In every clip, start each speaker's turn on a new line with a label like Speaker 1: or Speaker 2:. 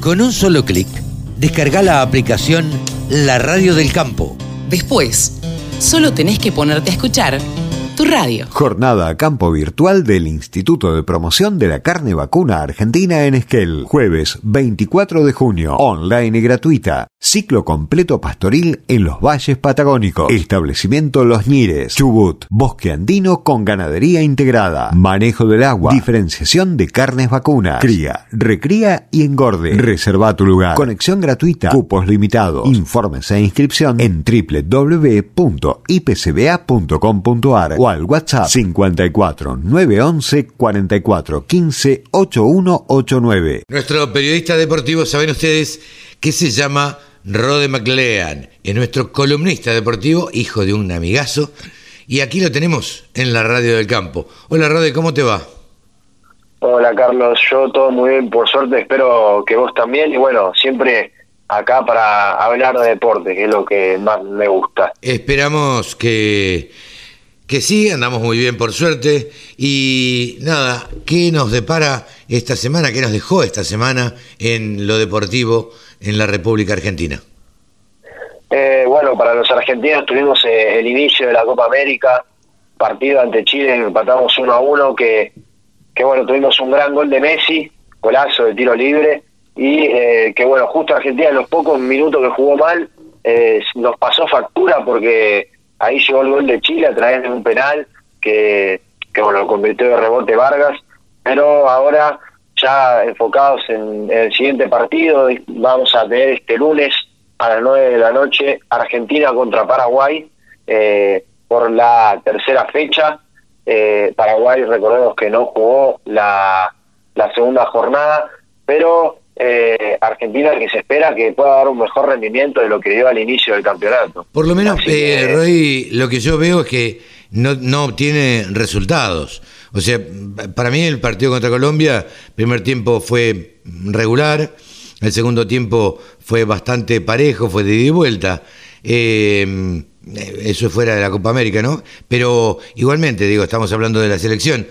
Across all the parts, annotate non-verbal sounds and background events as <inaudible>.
Speaker 1: Con un solo clic, descarga la aplicación La Radio del Campo.
Speaker 2: Después, solo tenés que ponerte a escuchar radio.
Speaker 3: Jornada a campo virtual del Instituto de Promoción de la Carne Vacuna Argentina en Esquel. Jueves 24 de junio. Online gratuita. Ciclo completo pastoril en los valles patagónicos. Establecimiento Los Ñires. Chubut. Bosque andino con ganadería integrada. Manejo del agua. Diferenciación de carnes vacunas. Cría, recría y engorde. Reserva tu lugar. Conexión gratuita. Cupos limitados. Informes e inscripción en www.ipcba.com.ar al WhatsApp 54 911 44 15 8189.
Speaker 1: Nuestro periodista deportivo, saben ustedes, que se llama Rode McLean. Es nuestro columnista deportivo, hijo de un amigazo. Y aquí lo tenemos en la radio del campo. Hola Rode, ¿cómo te va?
Speaker 4: Hola Carlos, yo todo muy bien, por suerte, espero que vos también. Y bueno, siempre acá para hablar de deporte, que es lo que más me gusta.
Speaker 1: Esperamos que que sí, andamos muy bien por suerte. Y nada, ¿qué nos depara esta semana? ¿Qué nos dejó esta semana en lo deportivo en la República Argentina?
Speaker 4: Eh, bueno, para los argentinos tuvimos eh, el inicio de la Copa América, partido ante Chile, empatamos uno a uno, que, que bueno, tuvimos un gran gol de Messi, golazo de tiro libre, y eh, que bueno, justo Argentina en los pocos minutos que jugó mal, nos pasó factura porque ahí llegó el gol de Chile a través un penal que, que bueno, lo convirtió de rebote Vargas, pero ahora ya enfocados en, el siguiente partido, vamos a tener este lunes a las 9 de la noche Argentina contra Paraguay eh, por la tercera fecha. Eh, Paraguay, recordemos que no jugó la, la segunda jornada, pero eh, Argentina que se espera que pueda dar un mejor rendimiento de lo que dio al inicio del campeonato.
Speaker 1: Por lo menos, eh, Roy, lo que yo veo es que no, no obtiene resultados. O sea, para mí el partido contra Colombia, primer tiempo fue regular, el segundo tiempo fue bastante parejo, fue de ida y vuelta. Eh, eso fuera de la Copa América, ¿no? Pero igualmente, digo, estamos hablando de la selección.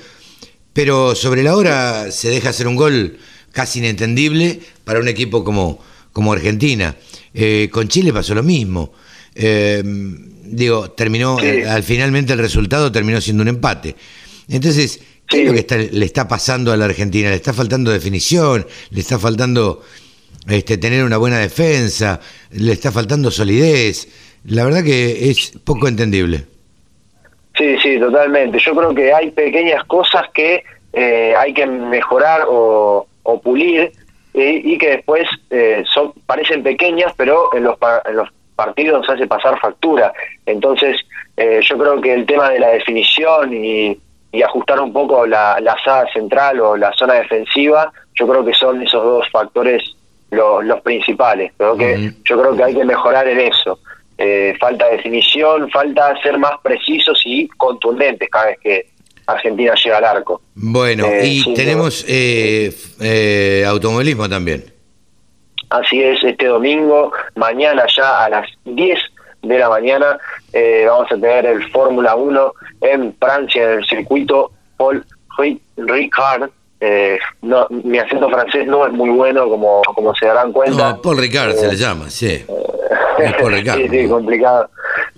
Speaker 1: Pero sobre la hora se deja hacer un gol casi inentendible para un equipo como, como Argentina. Eh, con Chile pasó lo mismo. Eh, digo, terminó, eh, al finalmente el resultado terminó siendo un empate. Entonces, ¿qué es lo que le está pasando a la Argentina? Le está faltando definición, le está faltando este, tener una buena defensa, le está faltando solidez. La verdad que es poco entendible.
Speaker 4: Sí, sí, totalmente. Yo creo que hay pequeñas cosas que hay que mejorar o, o pulir y que después eh, son parecen pequeñas, pero en los, en los partidos hace pasar factura. Entonces, eh, yo creo que el tema de la definición y, ajustar un poco la, la central o la zona defensiva, yo creo que son esos dos factores los, los principales. Creo que, Yo creo que hay que mejorar en eso. Eh, falta definición, falta ser más precisos y contundentes cada vez que, Argentina llega al arco.
Speaker 1: Bueno, eh, y tenemos eh, eh, automovilismo también.
Speaker 4: Así es, este domingo, mañana ya a las 10 de la mañana, vamos a tener el Fórmula 1 en Francia, en el circuito Paul Ricard. no, mi acento francés no es muy bueno, como, como se darán cuenta.
Speaker 1: No, Paul Ricard se le llama, sí. <laughs>
Speaker 4: Paul Ricard. sí, sí, complicado.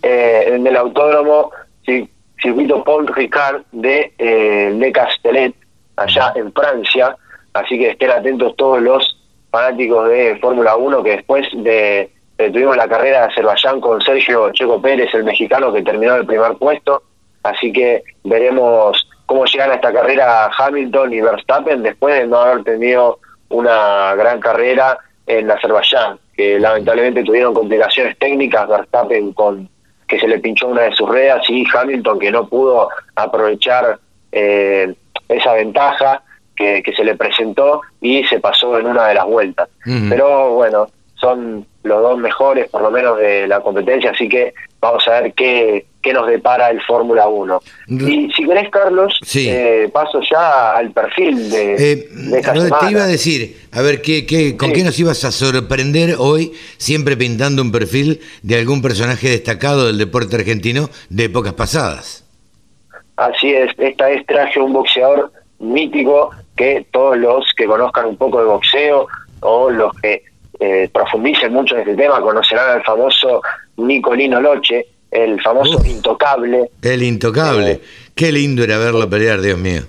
Speaker 4: en el autódromo, sí, circuito Paul Ricard de eh, Le Castellet, allá en Francia. Así que estén atentos todos los fanáticos de Fórmula 1 que después de, tuvimos la carrera de Azerbaiyán con Sergio Checo Pérez, el mexicano que terminó el primer puesto. Así que veremos cómo llegan a esta carrera Hamilton y Verstappen después de no haber tenido una gran carrera en Azerbaiyán, que lamentablemente tuvieron complicaciones técnicas, Verstappen con que se le pinchó una de sus ruedas y Hamilton que no pudo aprovechar eh, esa ventaja que, se le presentó y se pasó en una de las vueltas. Pero bueno, son los dos mejores por lo menos de la competencia, así que vamos a ver qué, qué nos depara el Fórmula 1. Y si querés, Carlos, eh, paso ya al perfil de,
Speaker 1: eh, Te iba a decir, a ver, ¿qué, qué, ¿con qué nos ibas a sorprender hoy, siempre pintando un perfil de algún personaje destacado del deporte argentino de épocas pasadas?
Speaker 4: Así es, esta vez traje un boxeador mítico que todos los que conozcan un poco de boxeo o los que eh, profundicen mucho en este tema conocerán al famoso Nicolino Loche, el famoso intocable.
Speaker 1: El intocable. Eh, Qué lindo era verlo pelear, Dios mío.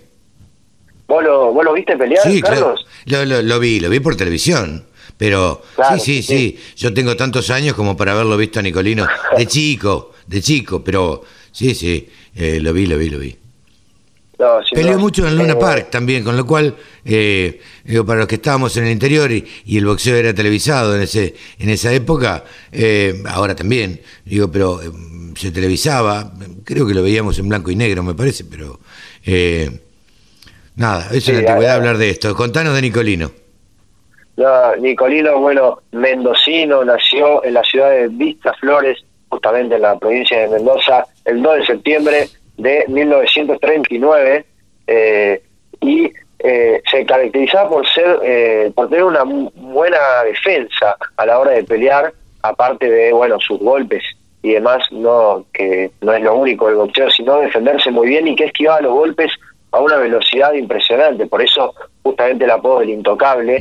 Speaker 4: ¿Vos lo, vos lo viste pelear,
Speaker 1: sí, Carlos? Claro. Lo, lo, vi, lo vi por televisión. Pero sí, sí, sí, Yo tengo tantos años como para haberlo visto a Nicolino de <laughs> chico, de chico, pero sí, sí, eh, lo vi, lo vi, lo vi. Peleó mucho en Luna eh, Park también, con lo cual, eh, digo, para los que estábamos en el interior y, el boxeo era televisado en ese en esa época, eh, ahora también, digo, pero se televisaba, creo que lo veíamos en blanco y negro, me parece, pero nada, es una antigüedad hablar de esto. Contanos de Nicolino.
Speaker 4: Nicolino, bueno, mendocino, nació en la ciudad de Vista Flores, justamente en la provincia de Mendoza, el 2 de septiembre de 1939 eh, y eh, se caracterizaba por ser eh, por tener una buena defensa a la hora de pelear aparte de bueno sus golpes y demás no que no es lo único el boxeo sino defenderse muy bien y que esquivaba los golpes a una velocidad impresionante. Por eso justamente el apodo del intocable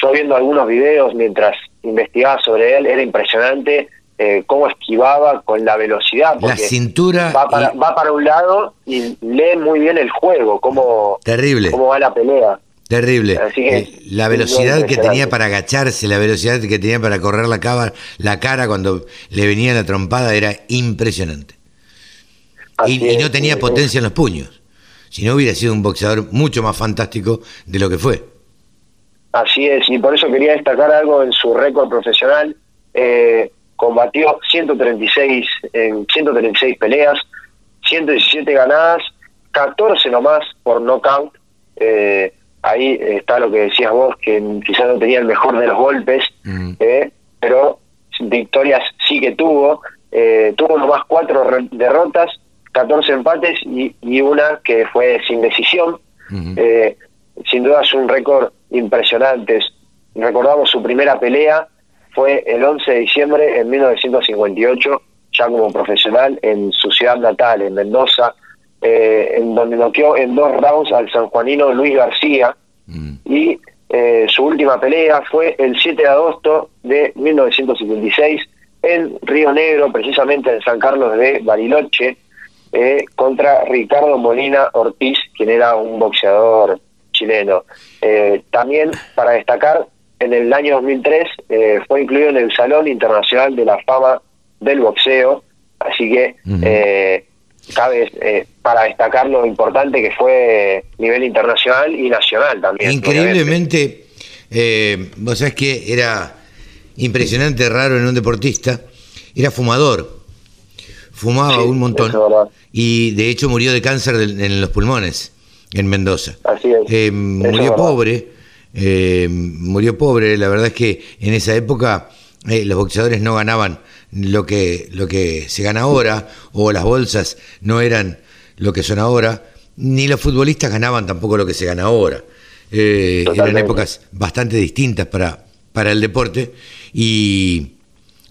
Speaker 4: yo viendo algunos videos mientras investigaba sobre él era impresionante eh, cómo esquivaba con la velocidad.
Speaker 1: La cintura.
Speaker 4: Va para, va para un lado y lee muy bien el juego, cómo,
Speaker 1: Terrible.
Speaker 4: cómo va la pelea.
Speaker 1: Terrible. Eh, la velocidad que tenía para agacharse, la velocidad que tenía para correr la, cara, la cara cuando le venía la trompada era impresionante. Y, no tenía potencia en los puños. Si no hubiera sido un boxeador mucho más fantástico de lo que fue.
Speaker 4: Así es, y por eso quería destacar algo en su récord profesional. Eh, combatió 136 en 136 peleas, 117 ganadas, 14 nomás por knockout. Eh, ahí está lo que decías vos, que quizás no tenía el mejor de los golpes, mm. eh, pero victorias sí que tuvo. Eh, tuvo nomás cuatro derrotas, 14 empates y, y, una que fue sin decisión. Eh, sin duda es un récord impresionante. Recordamos su primera pelea fue el 11 de diciembre en 1958, ya como profesional en su ciudad natal, en Mendoza, eh, en donde noqueó en dos rounds al sanjuanino Luis García. Mm. Y eh, su última pelea fue el 7 de agosto de 1956 en Río Negro, precisamente en San Carlos de Bariloche, eh, contra Ricardo Molina Ortiz, quien era un boxeador chileno. también para destacar en el año 2003 eh, fue incluido en el Salón Internacional de la Fama del Boxeo, así que eh, cabe eh, para destacar lo importante que fue a nivel internacional y nacional también.
Speaker 1: Increíblemente, vos sabés que era impresionante, raro en un deportista, era fumador, fumaba un montón y de hecho murió de cáncer en los pulmones en Mendoza.
Speaker 4: Así es.
Speaker 1: murió pobre eh, murió pobre. La verdad es que en esa época eh, los boxeadores no ganaban lo que, lo que se gana ahora, o las bolsas no eran lo que son ahora, ni los futbolistas ganaban tampoco lo que se gana ahora. Eh, eran épocas bastante distintas para, para el deporte y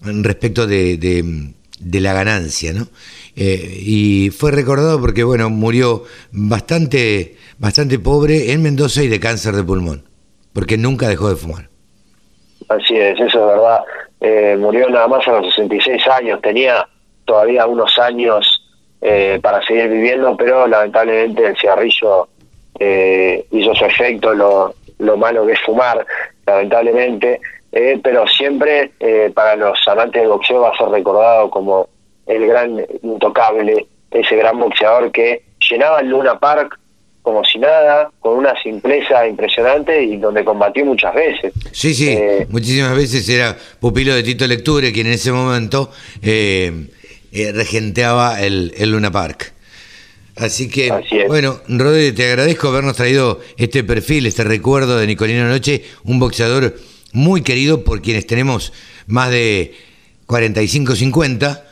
Speaker 1: respecto de, de, la ganancia, ¿no? y fue recordado porque, bueno, murió bastante, bastante pobre en Mendoza y de cáncer de pulmón porque nunca dejó de fumar.
Speaker 4: Así es, eso es verdad. Eh, murió nada más a los 66 años, tenía todavía unos años eh, para seguir viviendo, pero lamentablemente el cigarrillo eh, hizo su efecto, lo, lo malo que es fumar, lamentablemente, pero siempre para los amantes del boxeo va a ser recordado como el gran intocable, ese gran boxeador que llenaba el Luna Park como si nada, con una simpleza impresionante y donde combatió muchas veces.
Speaker 1: Sí, sí, eh, muchísimas veces era pupilo de Tito Lecture, quien en ese momento eh, eh, regenteaba el, Luna Park. Así que, bueno, Rodri, te agradezco habernos traído este perfil, este recuerdo de Nicolino Noche, un boxeador muy querido por quienes tenemos más de 45, 50,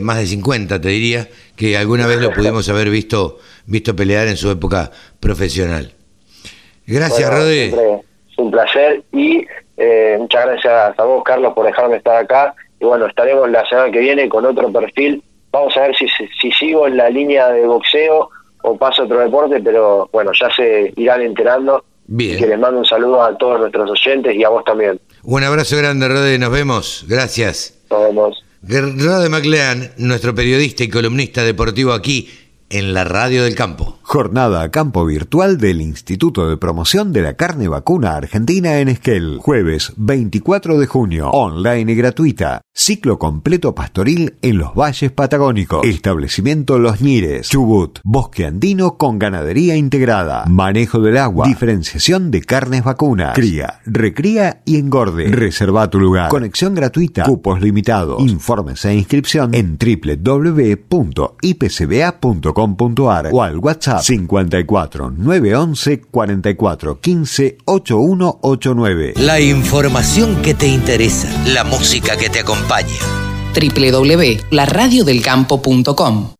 Speaker 1: más de 50 te diría, que alguna vez lo pudimos haber visto visto pelear en su época profesional. Gracias, Rodri.
Speaker 4: Es un placer y eh, muchas gracias a vos, Carlos, por dejarme estar acá. Y bueno, estaremos la semana que viene con otro perfil. Vamos a ver si, si sigo en la línea de boxeo o paso a otro deporte, pero bueno, ya se irán enterando Bien. que les mando un saludo a todos nuestros oyentes y a vos también.
Speaker 1: Un abrazo grande, Rode, nos vemos. Gracias.
Speaker 4: Nos vemos.
Speaker 1: Rode MacLean, nuestro periodista y columnista deportivo aquí en la Radio del Campo.
Speaker 3: Jornada a campo virtual del Instituto de Promoción de la Carne Vacuna Argentina en Esquel. Jueves 24 de junio. Online y gratuita. Ciclo completo pastoril en los valles patagónicos. Establecimiento Los Ñires. Chubut. Bosque andino con ganadería integrada. Manejo del agua. Diferenciación de carnes vacunas. Cría, recría y engorde. Reserva tu lugar. Conexión gratuita. Cupos limitados. Informes e inscripción en www.ipcba.com o al WhatsApp 54 911 44 15 8189.
Speaker 5: La información que te interesa, la música que te acompaña.
Speaker 2: www.laradiodelcampo.com